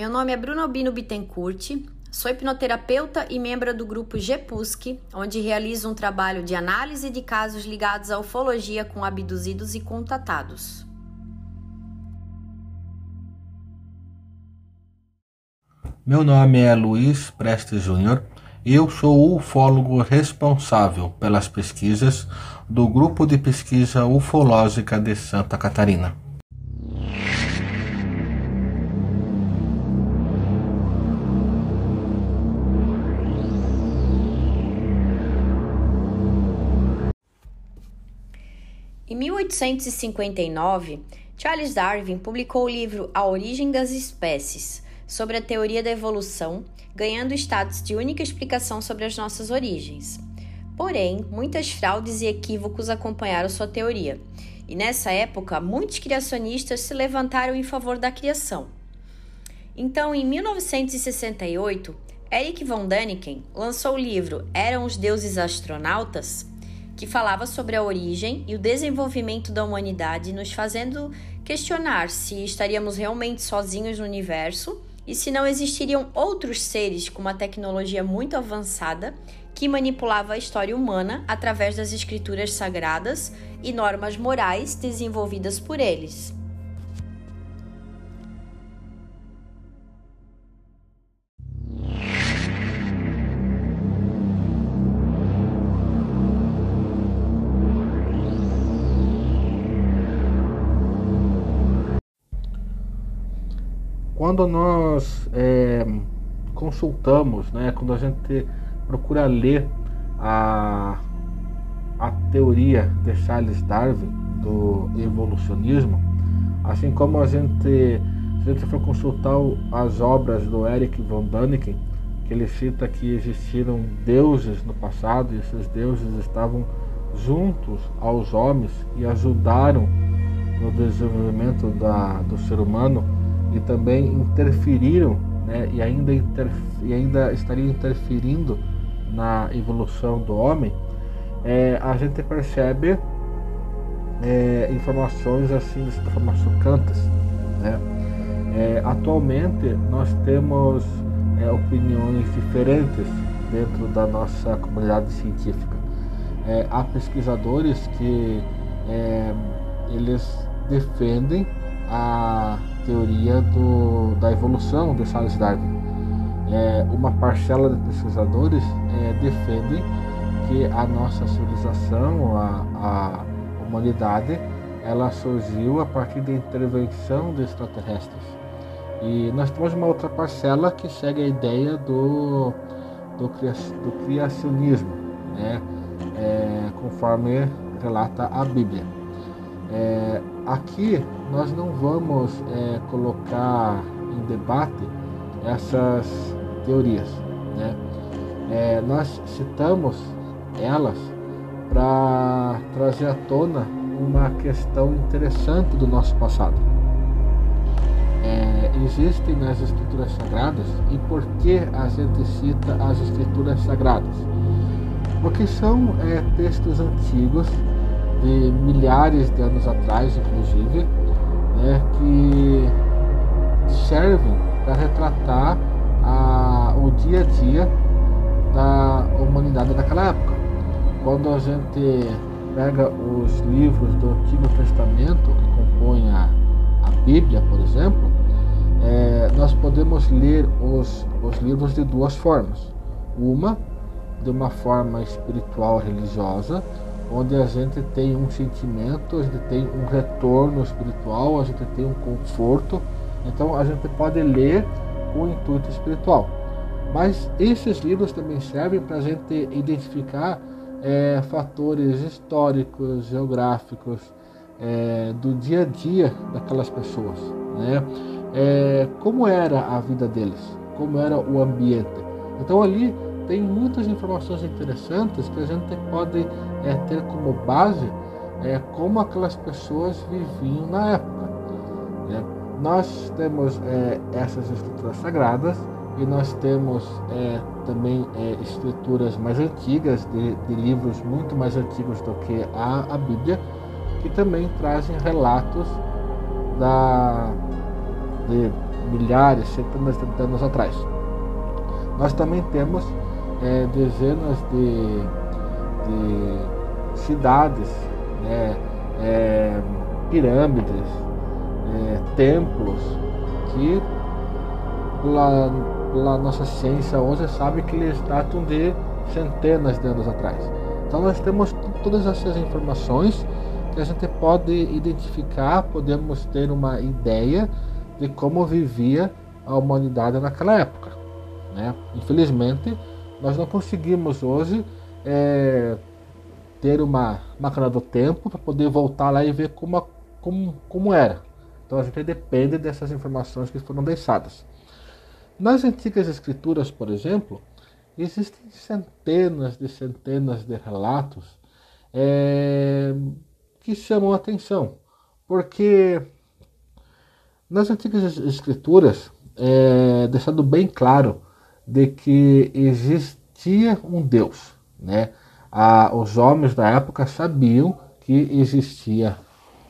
Meu nome é Bruno Albino Bittencourt, sou hipnoterapeuta e membro do grupo GPUSC, onde realizo um trabalho de análise de casos ligados à ufologia com abduzidos e contatados. Meu nome é Luiz Prestes Júnior. Eu sou o ufólogo responsável pelas pesquisas do Grupo de Pesquisa Ufológica de Santa Catarina. 1859, Charles Darwin publicou o livro A Origem das Espécies, sobre a teoria da evolução, ganhando status de única explicação sobre as nossas origens. Porém, muitas fraudes e equívocos acompanharam sua teoria, e nessa época, muitos criacionistas se levantaram em favor da criação. Então, em 1968, Eric von Däniken lançou o livro Eram os Deuses Astronautas, que falava sobre a origem e o desenvolvimento da humanidade, nos fazendo questionar se estaríamos realmente sozinhos no universo e se não existiriam outros seres com uma tecnologia muito avançada que manipulava a história humana através das escrituras sagradas e normas morais desenvolvidas por eles. Quando nós é, consultamos, né, quando a gente procura ler a, a teoria de Charles Darwin do evolucionismo, assim como a gente, a gente for consultar as obras do Eric von Däniken, que ele cita que existiram deuses no passado e esses deuses estavam juntos aos homens e ajudaram no desenvolvimento da, do ser humano e também interferiram né, e, ainda e ainda estariam interferindo na evolução do homem, é, a gente percebe é, informações assim de forma chocantes. Né? É, atualmente nós temos é, opiniões diferentes dentro da nossa comunidade científica. É, há pesquisadores que é, eles defendem a teoria do, da evolução de Charles Darwin. É, uma parcela de pesquisadores é, defende que a nossa civilização, a, a humanidade, ela surgiu a partir da intervenção de extraterrestres. E nós temos uma outra parcela que segue a ideia do, do, do criacionismo, né? É, conforme relata a Bíblia. É, aqui nós não vamos é, colocar em debate essas teorias. Né? É, nós citamos elas para trazer à tona uma questão interessante do nosso passado. É, existem nas escrituras sagradas e por que a gente cita as escrituras sagradas? Porque são é, textos antigos de milhares de anos atrás, inclusive, né, que servem para retratar a, o dia a dia da humanidade daquela época. Quando a gente pega os livros do Antigo Testamento que compõem a, a Bíblia, por exemplo, é, nós podemos ler os, os livros de duas formas. Uma, de uma forma espiritual religiosa, onde a gente tem um sentimento, a gente tem um retorno espiritual, a gente tem um conforto. Então a gente pode ler com intuito espiritual. Mas esses livros também servem para a gente identificar é, fatores históricos, geográficos, é, do dia a dia daquelas pessoas. Né? É, como era a vida deles, como era o ambiente. Então ali tem muitas informações interessantes que a gente pode é, ter como base é, como aquelas pessoas viviam na época. Né? Nós temos é, essas escrituras sagradas e nós temos é, também é, escrituras mais antigas, de, de, livros muito mais antigos do que a, a Bíblia, que também trazem relatos da, de milhares, centenas de anos atrás. Nós também temos é, dezenas de, de cidades, né, é, pirâmides, é, templos, que lá nossa ciência hoje sabe que eles datam de centenas de anos atrás. Então nós temos todas essas informações que a gente pode identificar, podemos ter uma ideia de como vivia a humanidade naquela época. Né? Infelizmente, nós não conseguimos hoje é, ter uma máquina do tempo para poder voltar lá e ver como, como, como era. Então a gente depende dessas informações que foram deixadas. Nas antigas escrituras, por exemplo, existem centenas de centenas de relatos é, que chamam a atenção, porque nas antigas escrituras é deixado bem claro de que existia um Deus, né? Ah, os homens da época sabiam que existia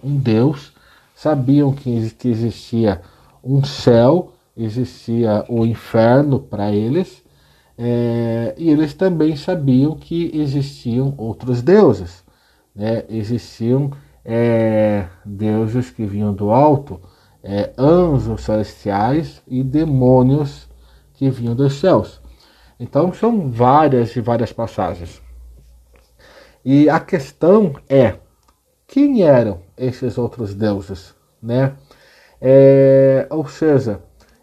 um Deus, sabiam que, existia um céu, existia o inferno para eles, é, e eles também sabiam que existiam outros deuses. Né? Existiam é, deuses que vinham do alto, é, anjos celestiais e demônios que vinham dos céus. Então são várias e várias passagens. E a questão é quem eram esses outros deuses, né? É, ou seja,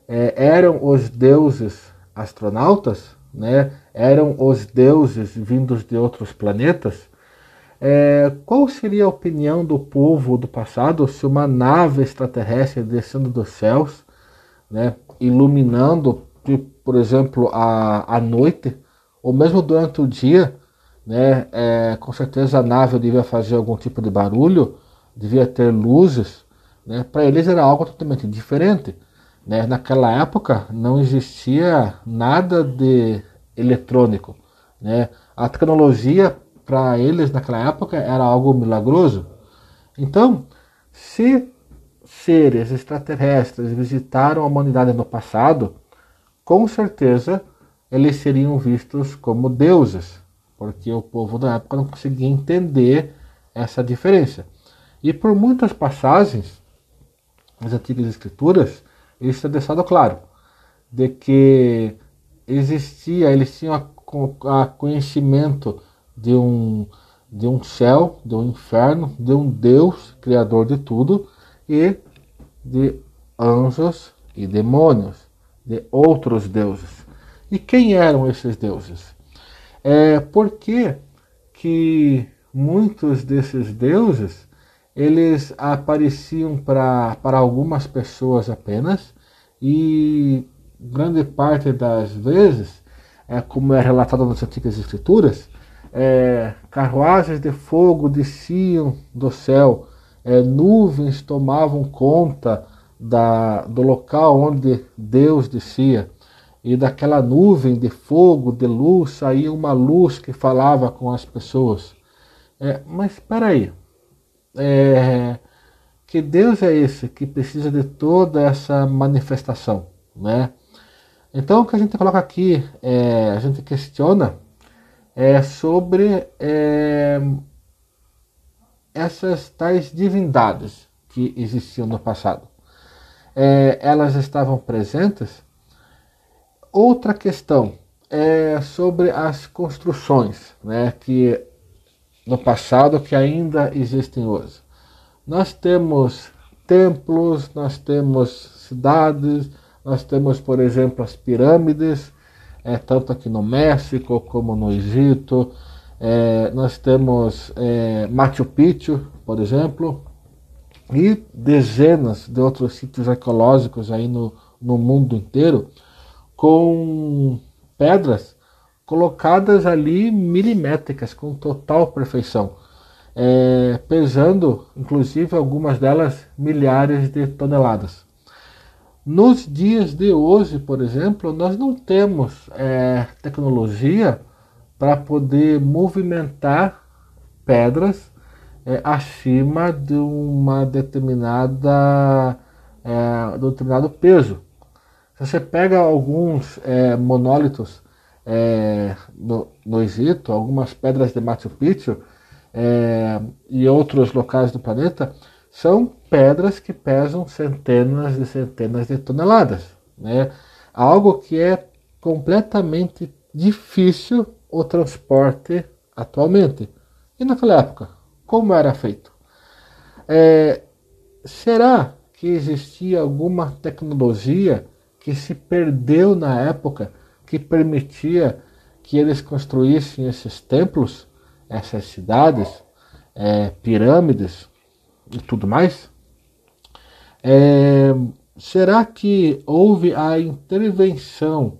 é, eram os deuses astronautas né, eram os deuses vindos de outros planetas, é, qual seria a opinião do povo do passado se uma nave extraterrestre descendo dos céus, né, iluminando, por exemplo, a, a noite, ou mesmo durante o dia, né, é, com certeza a nave devia fazer algum tipo de barulho, devia ter luzes, né, para eles era algo totalmente diferente. Né? Naquela época não existia nada de eletrônico. Né? A tecnologia para eles naquela época era algo milagroso. Então, se seres extraterrestres visitaram a humanidade no passado, com certeza eles seriam vistos como deuses, porque o povo da época não conseguia entender essa diferença. E por muitas passagens nas antigas escrituras, isso é deixado claro, de que existia, eles tinham a, a conhecimento de um, de um céu, de um inferno, de um Deus, criador de tudo, e de anjos e demônios, de outros deuses. E quem eram esses deuses? É porque que muitos desses deuses eles apareciam para algumas pessoas apenas e grande parte das vezes, é, como é relatado nas antigas escrituras, é, carruagens de fogo desciam do céu, é, nuvens tomavam conta da, do local onde Deus descia, e daquela nuvem de fogo, de luz, saía uma luz que falava com as pessoas. É, mas espera aí, é, que Deus é esse que precisa de toda essa manifestação, né? Então o que a gente coloca aqui, é, a gente questiona é sobre é, essas tais divindades que existiam no passado. É, elas estavam presentes. Outra questão é sobre as construções, né, que no passado que ainda existem hoje. Nós temos templos, nós temos cidades, nós temos, por exemplo, as pirâmides, é, tanto aqui no México como no Egito. É, nós temos é, Machu Picchu, por exemplo, e dezenas de outros sítios arqueológicos aí no, no mundo inteiro, com pedras colocadas ali milimétricas, com total perfeição, é, pesando inclusive algumas delas milhares de toneladas. Nos dias de hoje, por exemplo, nós não temos é, tecnologia para poder movimentar pedras é, acima de uma determinada é, de um determinado peso. Se você pega alguns é, monólitos é, no, no, Egito, algumas pedras de Machu Picchu é, e outros locais do planeta, são pedras que pesam centenas e centenas de toneladas. Né? Algo que é completamente difícil o transporte atualmente. E naquela época, como era feito? É, será que existia alguma tecnologia que se perdeu na época que permitia que eles construíssem esses templos, essas cidades, é, pirâmides e tudo mais? É, será que houve a intervenção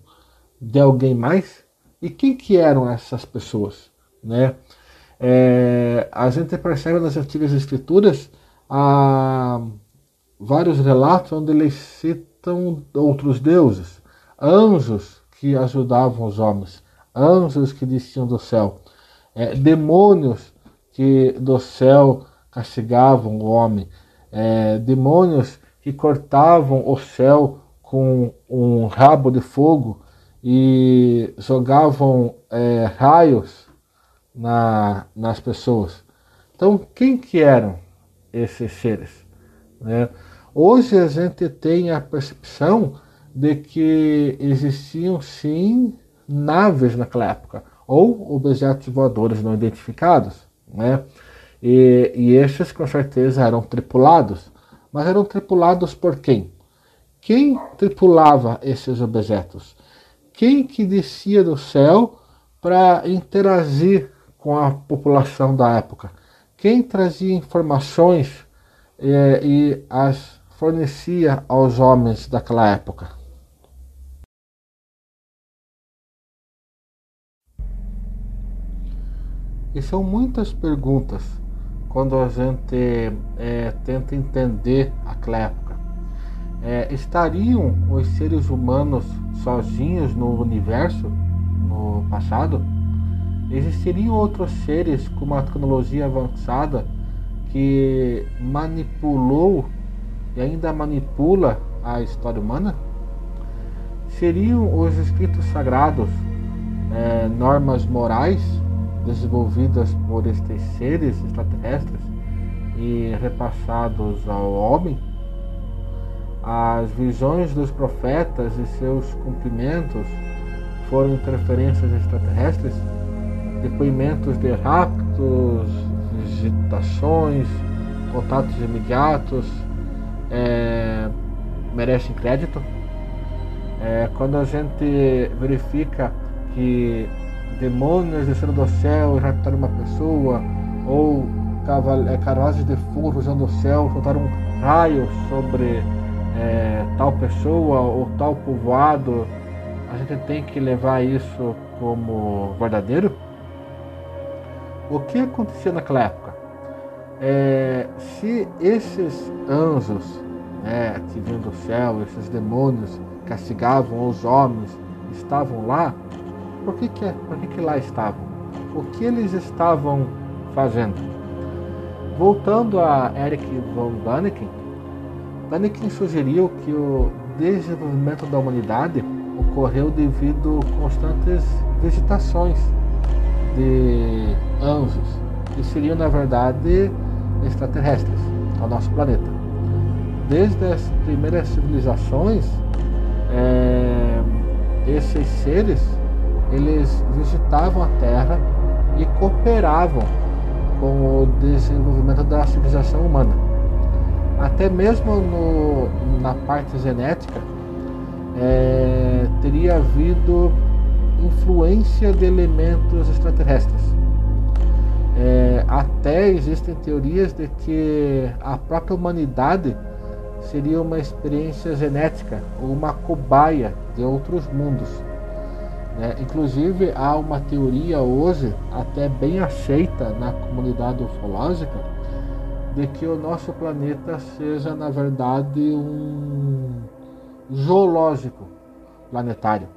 de alguém mais? E quem que eram essas pessoas? Né? É, a gente percebe nas antigas escrituras a, vários relatos onde eles citam outros deuses, anjos que ajudavam os homens, anjos que desciam do céu, é, demônios que do céu castigavam o homem, é, demônios que cortavam o céu com um rabo de fogo e jogavam é, raios na, nas pessoas. Então, quem que eram esses seres? Né? Hoje a gente tem a percepção de que existiam sim naves naquela época, ou objetos voadores não identificados, né? E, e esses com certeza eram tripulados, mas eram tripulados por quem? Quem tripulava esses objetos? Quem que descia do céu para interagir com a população da época? Quem trazia informações eh, e as fornecia aos homens daquela época? E são muitas perguntas quando a gente é, tenta entender aquela época. É, estariam os seres humanos sozinhos no universo no passado? Existiriam outros seres com uma tecnologia avançada que manipulou e ainda manipula a história humana? Seriam os escritos sagrados é, normas morais desenvolvidas por estes seres extraterrestres e repassados ao homem? As visões dos profetas e seus cumprimentos foram interferências extraterrestres? Depoimentos de raptos, visitações, contatos imediatos é, merecem crédito? É, quando a gente verifica que demônios descendo do céu raptaram uma pessoa, ou é, carruagens de fogo usando o céu soltaram raios sobre é, tal pessoa ou tal povoado, a gente tem que levar isso como verdadeiro? O que acontecia naquela época? É, se esses anjos né, que vinham do céu, esses demônios castigavam os homens, estavam lá, por que, que, por que, que lá estavam? O que eles estavam fazendo? Voltando a Eric von Däniken, Däniken sugeriu que o desenvolvimento da humanidade ocorreu devido a constantes visitações de anjos, que seriam na verdade extraterrestres ao nosso planeta. Desde as primeiras civilizações, é, esses seres eles visitavam a Terra e cooperavam com o desenvolvimento da civilização humana. Até mesmo no, na parte genética, é, teria havido influência de elementos extraterrestres. É, até existem teorias de que a própria humanidade seria uma experiência genética ou uma cobaia de outros mundos. É, inclusive, há uma teoria hoje, até bem aceita na comunidade ufológica, de que o nosso planeta seja, na verdade, um zoológico planetário.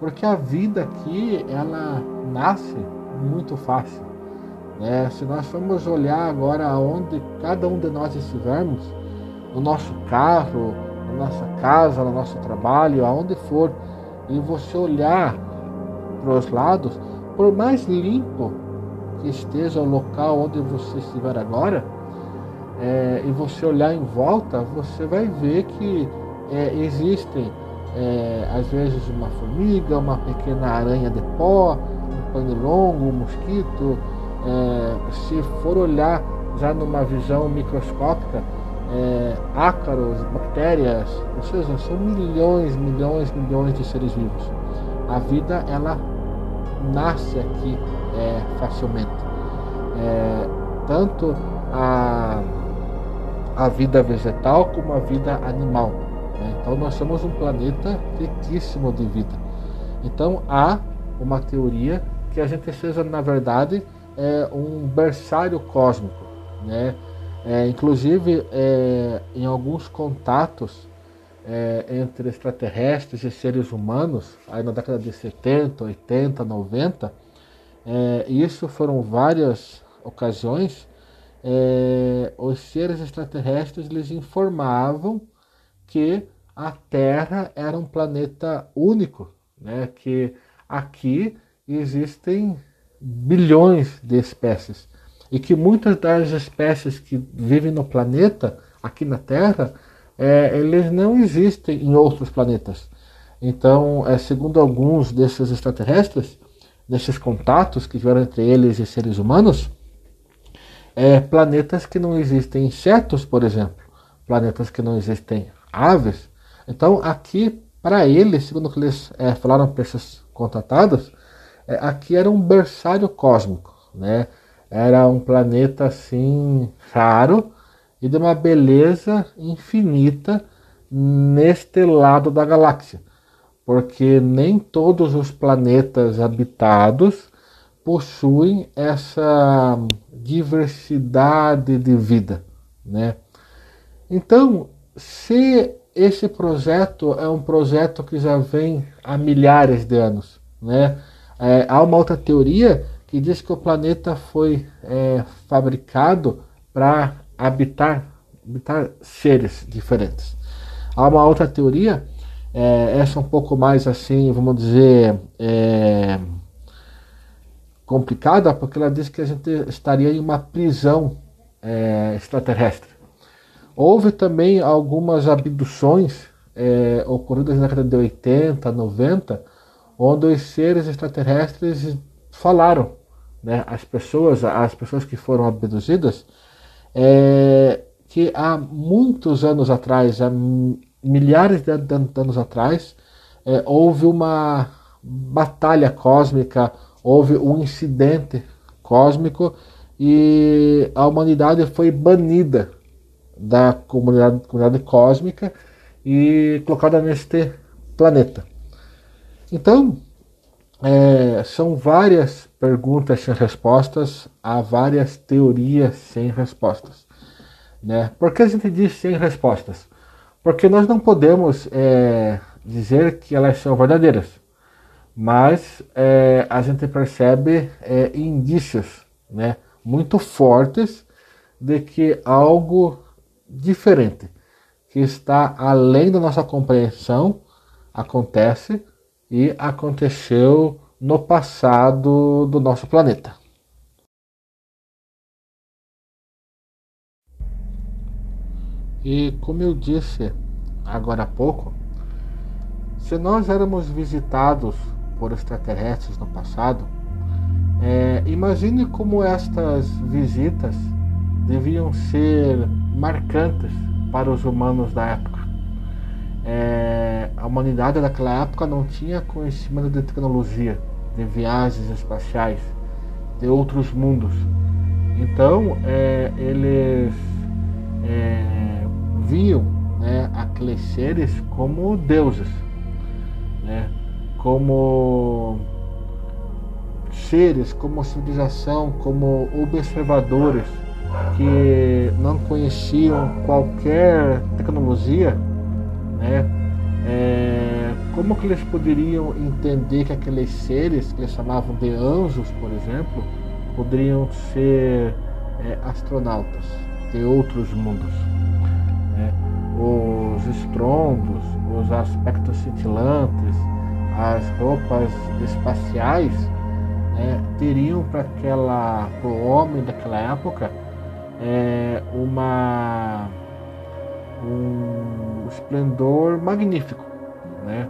Porque a vida aqui, ela nasce muito fácil. Né? Se nós formos olhar agora onde cada um de nós estivermos, no nosso carro, na nossa casa, no nosso trabalho, aonde for, e você olhar para os lados, por mais limpo que esteja o local onde você estiver agora, é, e você olhar em volta, você vai ver que é, existem é, às vezes uma formiga, uma pequena aranha de pó, um pernilongo, um mosquito. É, se for olhar já numa visão microscópica, é, ácaros, bactérias, ou seja, são milhões, milhões, milhões de seres vivos. A vida ela nasce aqui é, facilmente. É, tanto a, a vida vegetal como a vida animal. Né? Então nós somos um planeta riquíssimo de vida. Então há uma teoria que a gente seja, na verdade, é, um berçário cósmico. Né? É, inclusive, é, em alguns contatos é, entre extraterrestres e seres humanos, aí na década de 70, 80, 90, isso foram várias ocasiões, é, os seres extraterrestres lhes informavam que a Terra era um planeta único, né? que aqui existem bilhões de espécies e que muitas das espécies que vivem no planeta, aqui na Terra, é, eles não existem em outros planetas. Então, é, segundo alguns desses extraterrestres, desses contatos que tiveram entre eles e seres humanos, é, planetas que não existem insetos, por exemplo, planetas que não existem aves. Então, aqui, para eles, segundo o que eles é, falaram para esses contatados, é, aqui era um berçário cósmico, né? Era um planeta assim raro e de uma beleza infinita neste lado da galáxia, porque nem todos os planetas habitados possuem essa diversidade de vida, né? Então, se esse projeto é um projeto que já vem há milhares de anos, né? É, há uma outra teoria que diz que o planeta foi é, fabricado para habitar, habitar seres diferentes. Há uma outra teoria, é, essa um pouco mais assim, vamos dizer, é, complicada, porque ela diz que a gente estaria em uma prisão é, extraterrestre. Houve também algumas abduções é, ocorridas na década de 80, 90, onde os seres extraterrestres falaram, né, as pessoas, as pessoas que foram abduzidas, é, que há muitos anos atrás, há milhares de anos atrás, é, houve uma batalha cósmica, houve um incidente cósmico e a humanidade foi banida da comunidade, comunidade cósmica e colocada neste planeta. Então, é, são várias perguntas sem respostas, há várias teorias sem respostas. Né? Por que a gente diz sem respostas? Porque nós não podemos é, dizer que elas são verdadeiras, mas é, a gente percebe é, indícios né, muito fortes de que algo diferente, que está além da nossa compreensão, acontece e aconteceu no passado do nosso planeta. E como eu disse agora há pouco, se nós éramos visitados por extraterrestres no passado, é, imagine como estas visitas deviam ser marcantes para os humanos da época. É, a humanidade daquela época não tinha conhecimento de tecnologia, de viagens espaciais, de outros mundos. Então, é, eles é, viam né, aqueles seres como deuses, né, como seres, como civilização, como observadores que não conheciam qualquer tecnologia, né? É, como que eles poderiam entender que aqueles seres que eles chamavam de anjos, por exemplo, poderiam ser é, astronautas de outros mundos? Né? Os estrondos, os aspectos cintilantes, as roupas espaciais, né, teriam para aquela o homem daquela época é, uma um esplendor magnífico, né?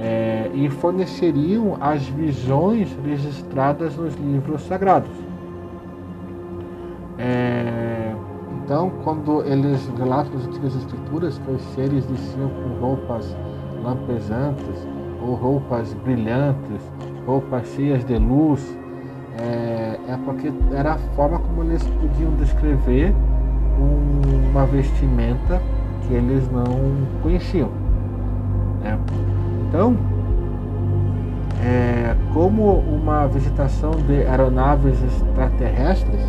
É, e forneceriam as visões registradas nos livros sagrados. É, então, quando eles relatam nas antigas escrituras que os seres desciam com roupas lampejantes ou roupas brilhantes, roupas cheias de luz, é, é porque era a forma como eles podiam descrever um, uma vestimenta que eles não conheciam. Né? Então, é, como uma visitação de aeronaves extraterrestres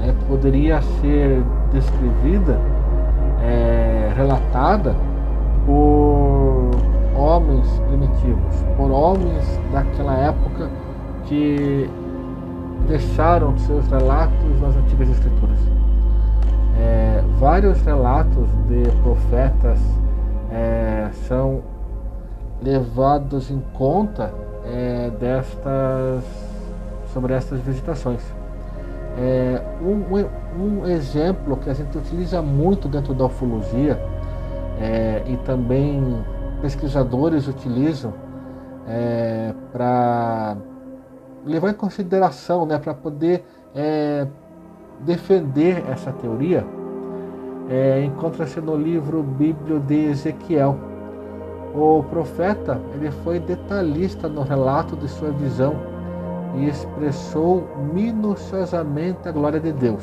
né, poderia ser descrevida, é, relatada por homens primitivos, por homens daquela época que deixaram seus relatos nas antigas escrituras. É, vários relatos de profetas é, são levados em conta é, destas sobre estas visitações. É, um, um, exemplo que a gente utiliza muito dentro da ufologia é, e também pesquisadores utilizam é, para levar em consideração, né, para poder é, defender essa teoria, é, encontra-se no livro Bíblio de Ezequiel. O profeta ele foi detalhista no relato de sua visão e expressou minuciosamente a glória de Deus.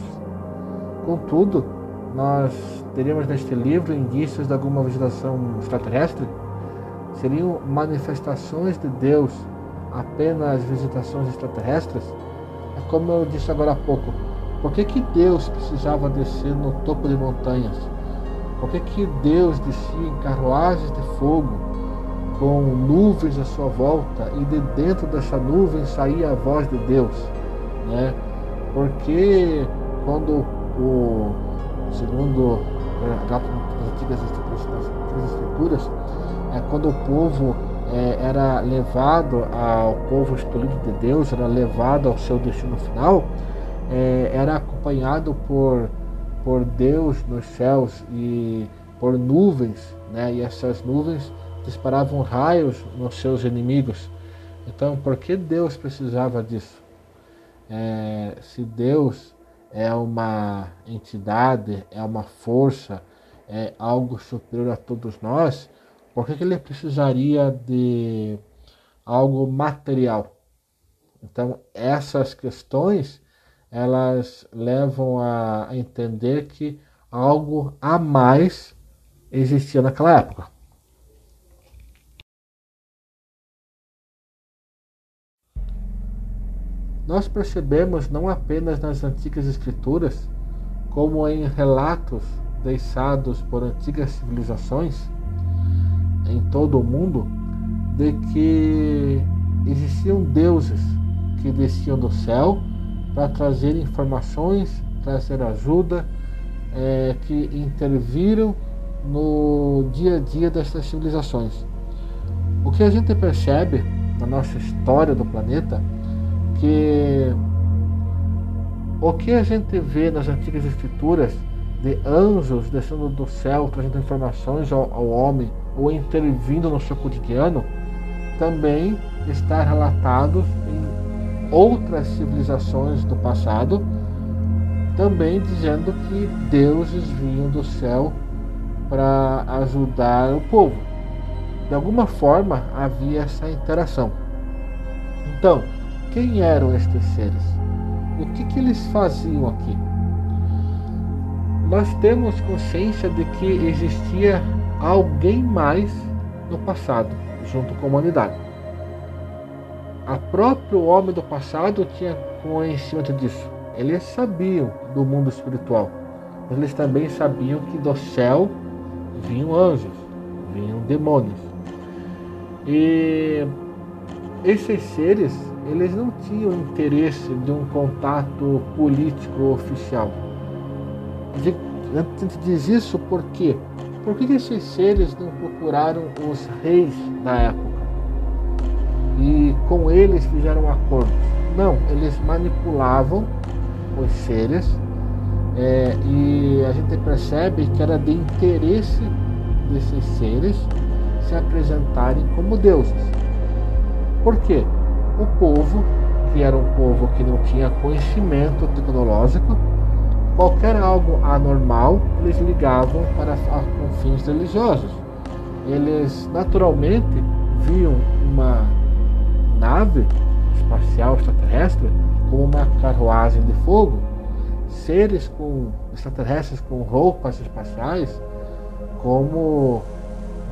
Contudo, nós teríamos neste livro indícios de alguma visitação extraterrestre? Seriam manifestações de Deus apenas visitações extraterrestres? É como eu disse agora há pouco, por que, que Deus precisava descer no topo de montanhas? Por que, que Deus descia em carruagens de fogo, com nuvens à sua volta, e de dentro dessa nuvem saía a voz de Deus? Né? Porque quando o segundo é, das antigas escrituras, é, quando o povo é, era levado ao povo escolhido de Deus, era levado ao seu destino final, é, era acompanhado por, por Deus nos céus e por nuvens, né? e essas nuvens disparavam raios nos seus inimigos. Então, por que Deus precisava disso? É, se Deus é uma entidade, é uma força, é algo superior a todos nós, por que, que ele precisaria de algo material? Então, essas questões elas levam a entender que algo a mais existia naquela época. Nós percebemos não apenas nas antigas escrituras, como em relatos deixados por antigas civilizações, em todo o mundo de que existiam deuses que desciam do céu para trazer informações, trazer ajuda, é, que interviram no dia a dia dessas civilizações. O que a gente percebe na nossa história do planeta que o que a gente vê nas antigas escrituras de anjos descendo do céu trazendo informações ao, ao homem ou intervindo no seu cotidiano, também está relatado em outras civilizações do passado, também dizendo que deuses vinham do céu para ajudar o povo. De alguma forma havia essa interação. Então, quem eram estes seres? O que, que eles faziam aqui? Nós temos consciência de que existia alguém mais no passado, junto com a humanidade. A próprio homem do passado tinha conhecimento disso. Eles sabiam do mundo espiritual, mas eles também sabiam que do céu vinham anjos, vinham demônios. E esses seres, eles não tinham interesse de um contato político oficial. A gente diz isso porque por que esses seres não procuraram os reis da época? E com eles fizeram acordos? Não, eles manipulavam os seres é, e a gente percebe que era de interesse desses seres se apresentarem como deuses. Por quê? O povo, que era um povo que não tinha conhecimento tecnológico, qualquer algo anormal eles ligavam para com fins religiosos. Eles naturalmente viam uma nave espacial extraterrestre como uma carruagem de fogo seres com extraterrestres com roupas espaciais como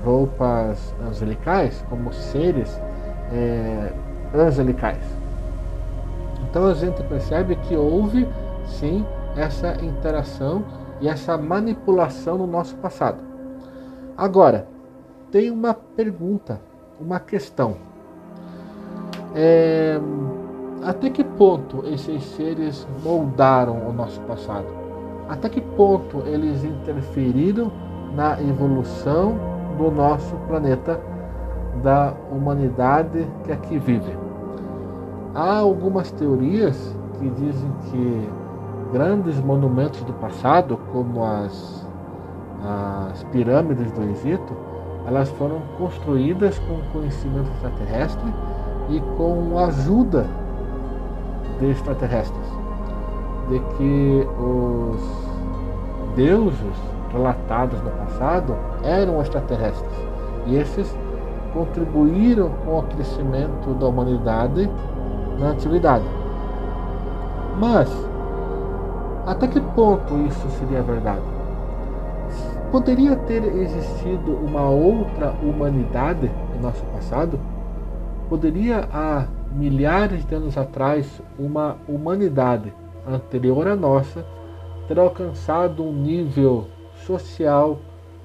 roupas angelicais, como seres é, angelicais. Então a gente percebe que houve sim essa interação e essa manipulação no nosso passado. Agora, tem uma pergunta, uma questão. É, até que ponto esses seres moldaram o nosso passado? Até que ponto eles interferiram na evolução do nosso planeta, da humanidade que aqui vive? Há algumas teorias que dizem que grandes monumentos do passado, como as, as pirâmides do Egito, elas foram construídas com conhecimento extraterrestre e com ajuda de extraterrestres, de que os deuses relatados no passado eram extraterrestres e esses contribuíram com o crescimento da humanidade na antiguidade. Mas até que ponto isso seria verdade? Poderia ter existido uma outra humanidade em nosso passado? Poderia há milhares de anos atrás, uma humanidade anterior à nossa ter alcançado um nível social,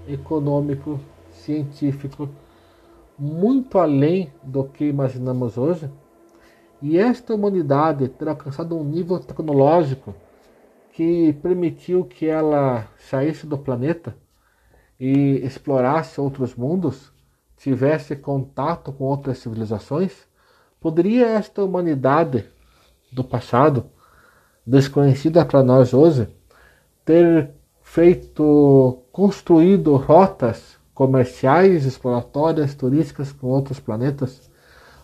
econômico, científico muito além do que imaginamos hoje, e esta humanidade ter alcançado um nível tecnológico que permitiu que ela saísse do planeta e explorasse outros mundos, tivesse contato com outras civilizações, Poderia esta humanidade do passado, desconhecida para nós hoje, ter feito, construído rotas comerciais, exploratórias, turísticas com outros planetas?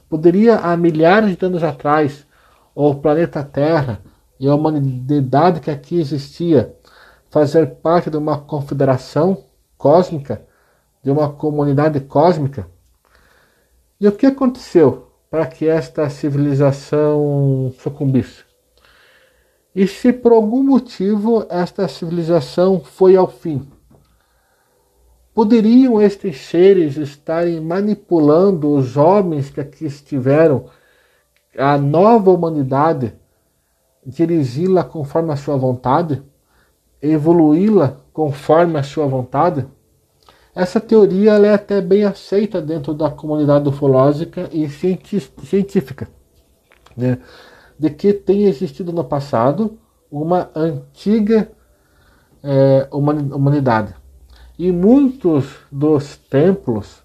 Poderia, há milhares de anos atrás, o planeta Terra e a humanidade que aqui existia fazer parte de uma confederação cósmica, de uma comunidade cósmica? E o que aconteceu? para que esta civilização sucumbisse. E se por algum motivo esta civilização foi ao fim, poderiam estes seres estarem manipulando os homens que aqui estiveram, a nova humanidade, dirigi-la conforme a sua vontade, evoluí-la conforme a sua vontade? Essa teoria é até bem aceita dentro da comunidade ufológica e científica, né? de que tem existido no passado uma antiga é, humanidade. E muitos dos templos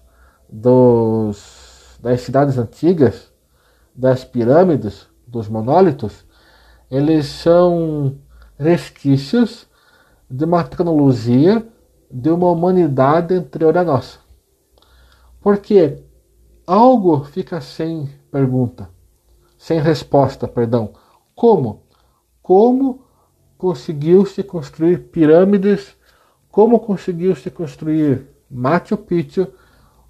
dos, das cidades antigas, das pirâmides, dos monólitos, eles são resquícios de uma tecnologia de uma humanidade anterior à nossa. Porque algo fica sem pergunta, sem resposta, perdão. Como? Como conseguiu-se construir pirâmides? Como conseguiu-se construir Machu Picchu?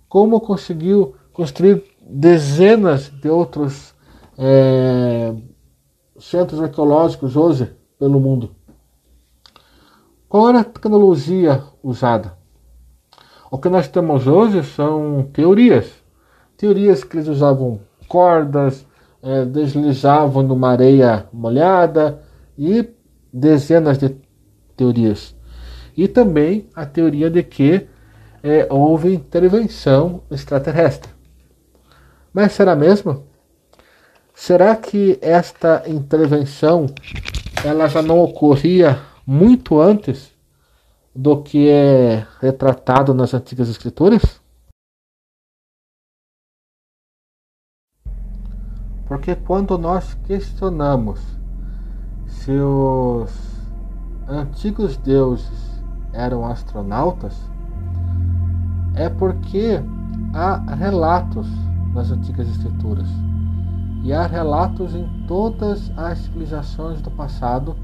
Como conseguiu construir dezenas de outros é, centros arqueológicos hoje pelo mundo? Qual era a tecnologia usada? O que nós temos hoje são teorias. Teorias que eles usavam cordas, é, deslizavam numa areia molhada e dezenas de teorias. E também a teoria de que é, houve intervenção extraterrestre. Mas será mesmo? Será que esta intervenção ela já não ocorria muito antes do que é retratado nas antigas escrituras? Porque quando nós questionamos se os antigos deuses eram astronautas, é porque há relatos nas antigas escrituras e há relatos em todas as civilizações do passado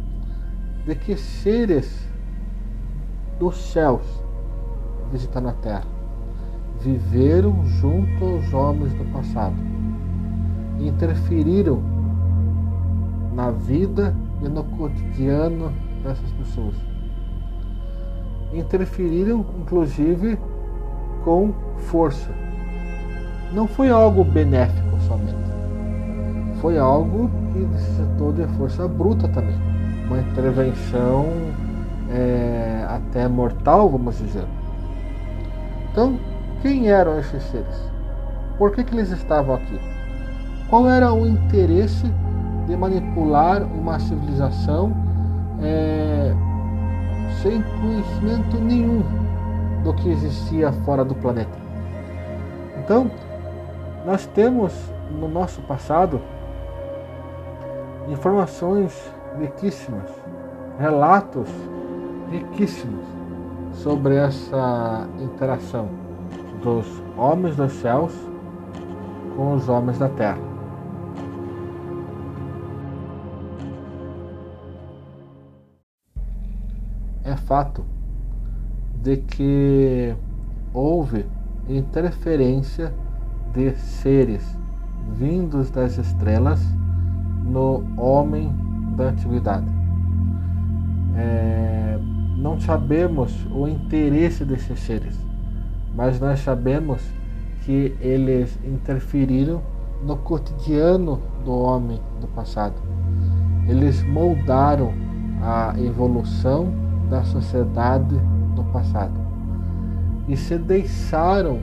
de que seres dos céus visitaram a terra, viveram junto aos homens do passado, interferiram na vida e no cotidiano dessas pessoas. Interferiram, inclusive, com força. Não foi algo benéfico somente. Foi algo que necessitou de força bruta também. Uma intervenção é, até mortal, vamos dizer. Então, quem eram esses seres? Por que, que eles estavam aqui? Qual era o interesse de manipular uma civilização é, sem conhecimento nenhum do que existia fora do planeta. Então, nós temos no nosso passado informações riquíssimas, relatos riquíssimos sobre essa interação dos homens dos céus com os homens da terra. é fato de que houve interferência de seres vindos das estrelas no homem da antiguidade. É, não sabemos o interesse desses seres, mas nós sabemos que eles interferiram no cotidiano do homem do passado. Eles moldaram a evolução da sociedade no passado e se deixaram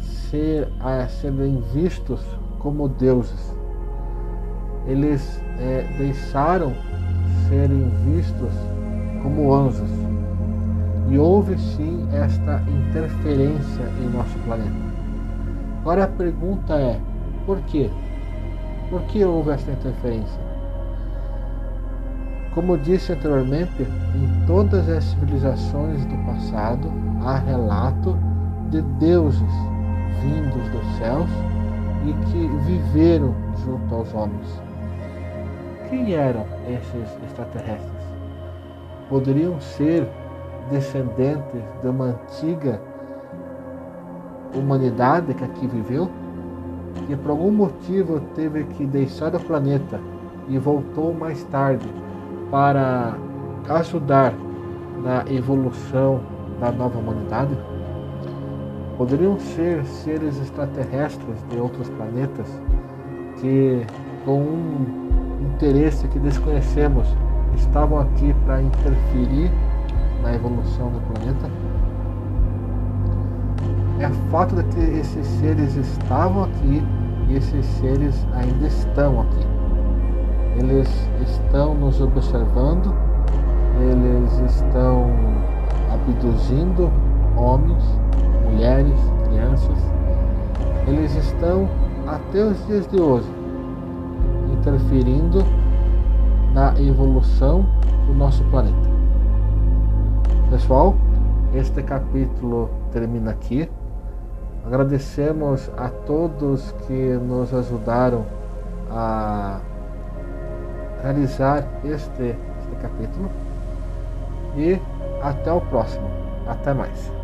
ser, a, serem vistos como deuses. Eles é, deixaram serem vistos como anjos. E houve sim esta interferência em nosso planeta. Agora a pergunta é: por quê? Por que houve esta interferência? Como disse anteriormente, em todas as civilizações do passado há relato de deuses vindos dos céus e que viveram junto aos homens. Quem eram esses extraterrestres? Poderiam ser descendentes de uma antiga humanidade que aqui viveu, que por algum motivo teve que deixar o planeta e voltou mais tarde para ajudar na evolução da nova humanidade? Poderiam ser seres extraterrestres de outros planetas que, com um interesse que desconhecemos, estavam aqui para interferir na evolução do planeta? É fato de que esses seres estavam aqui e esses seres ainda estão aqui. Eles estão nos observando, eles estão abduzindo homens, mulheres, crianças. Eles estão até os dias de hoje interferindo na evolução do nosso planeta. Pessoal, este capítulo termina aqui. Agradecemos a todos que nos ajudaram a realizar este, este capítulo. E até o próximo. Até mais.